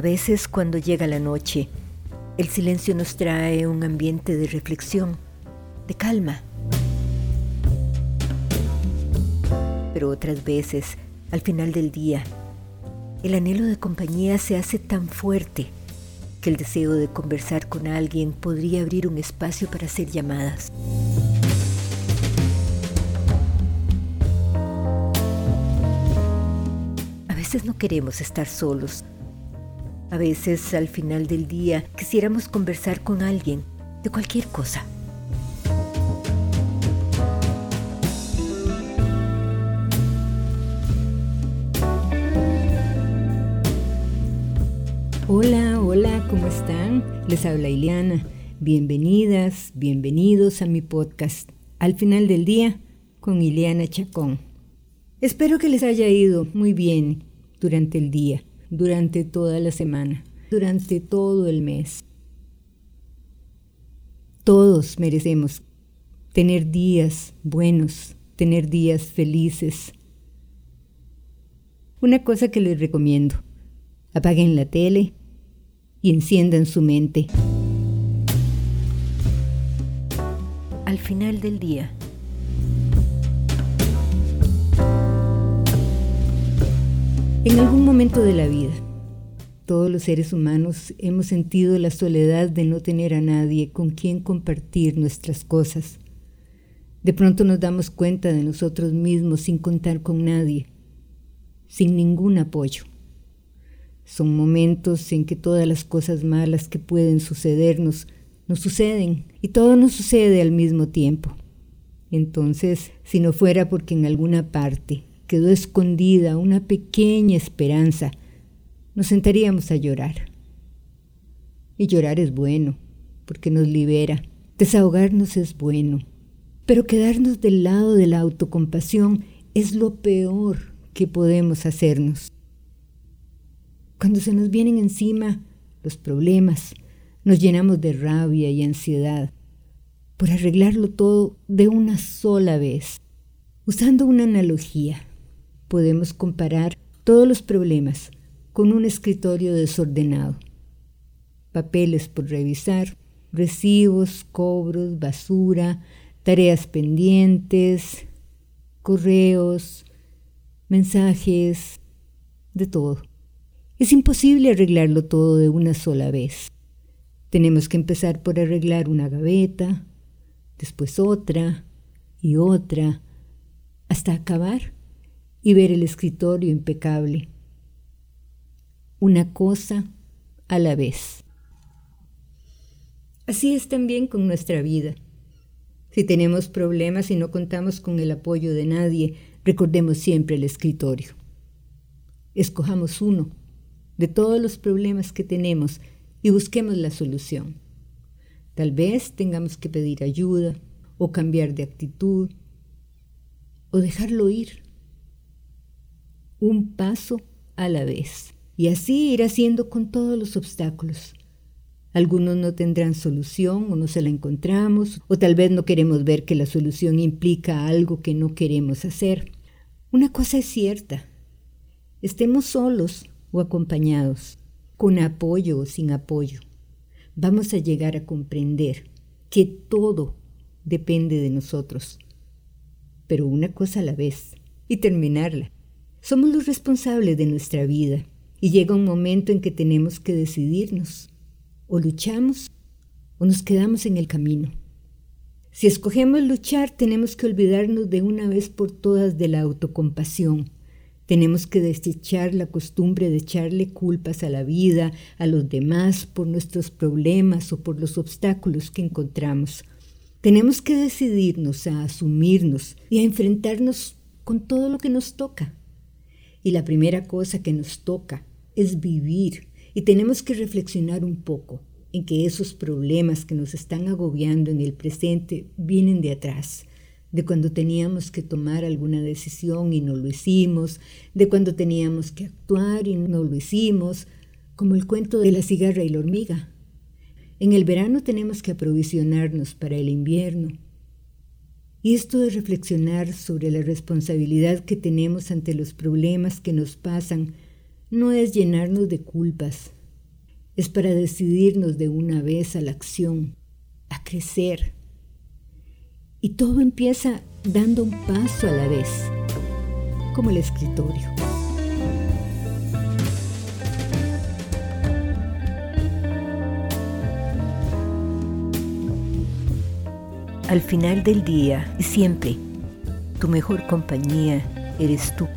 A veces cuando llega la noche, el silencio nos trae un ambiente de reflexión, de calma. Pero otras veces, al final del día, el anhelo de compañía se hace tan fuerte que el deseo de conversar con alguien podría abrir un espacio para hacer llamadas. A veces no queremos estar solos. A veces al final del día quisiéramos conversar con alguien de cualquier cosa. Hola, hola, ¿cómo están? Les habla Ileana. Bienvenidas, bienvenidos a mi podcast Al final del día con Ileana Chacón. Espero que les haya ido muy bien durante el día, durante toda la semana, durante todo el mes. Todos merecemos tener días buenos, tener días felices. Una cosa que les recomiendo, apaguen la tele, y enciendan su mente. Al final del día. En algún momento de la vida, todos los seres humanos hemos sentido la soledad de no tener a nadie con quien compartir nuestras cosas. De pronto nos damos cuenta de nosotros mismos sin contar con nadie, sin ningún apoyo. Son momentos en que todas las cosas malas que pueden sucedernos nos suceden y todo nos sucede al mismo tiempo. Entonces, si no fuera porque en alguna parte quedó escondida una pequeña esperanza, nos sentaríamos a llorar. Y llorar es bueno, porque nos libera. Desahogarnos es bueno. Pero quedarnos del lado de la autocompasión es lo peor que podemos hacernos. Cuando se nos vienen encima los problemas, nos llenamos de rabia y ansiedad por arreglarlo todo de una sola vez. Usando una analogía, podemos comparar todos los problemas con un escritorio desordenado. Papeles por revisar, recibos, cobros, basura, tareas pendientes, correos, mensajes, de todo. Es imposible arreglarlo todo de una sola vez. Tenemos que empezar por arreglar una gaveta, después otra y otra, hasta acabar y ver el escritorio impecable. Una cosa a la vez. Así es también con nuestra vida. Si tenemos problemas y no contamos con el apoyo de nadie, recordemos siempre el escritorio. Escojamos uno de todos los problemas que tenemos y busquemos la solución. Tal vez tengamos que pedir ayuda o cambiar de actitud o dejarlo ir. Un paso a la vez. Y así ir haciendo con todos los obstáculos. Algunos no tendrán solución o no se la encontramos, o tal vez no queremos ver que la solución implica algo que no queremos hacer. Una cosa es cierta, estemos solos o acompañados, con apoyo o sin apoyo, vamos a llegar a comprender que todo depende de nosotros, pero una cosa a la vez, y terminarla. Somos los responsables de nuestra vida y llega un momento en que tenemos que decidirnos. O luchamos o nos quedamos en el camino. Si escogemos luchar, tenemos que olvidarnos de una vez por todas de la autocompasión tenemos que desechar la costumbre de echarle culpas a la vida, a los demás, por nuestros problemas o por los obstáculos que encontramos. Tenemos que decidirnos a asumirnos y a enfrentarnos con todo lo que nos toca. Y la primera cosa que nos toca es vivir y tenemos que reflexionar un poco en que esos problemas que nos están agobiando en el presente vienen de atrás de cuando teníamos que tomar alguna decisión y no lo hicimos, de cuando teníamos que actuar y no lo hicimos, como el cuento de la cigarra y la hormiga. En el verano tenemos que aprovisionarnos para el invierno. Y esto de reflexionar sobre la responsabilidad que tenemos ante los problemas que nos pasan no es llenarnos de culpas, es para decidirnos de una vez a la acción, a crecer. Y todo empieza dando un paso a la vez, como el escritorio. Al final del día. Y siempre, tu mejor compañía eres tú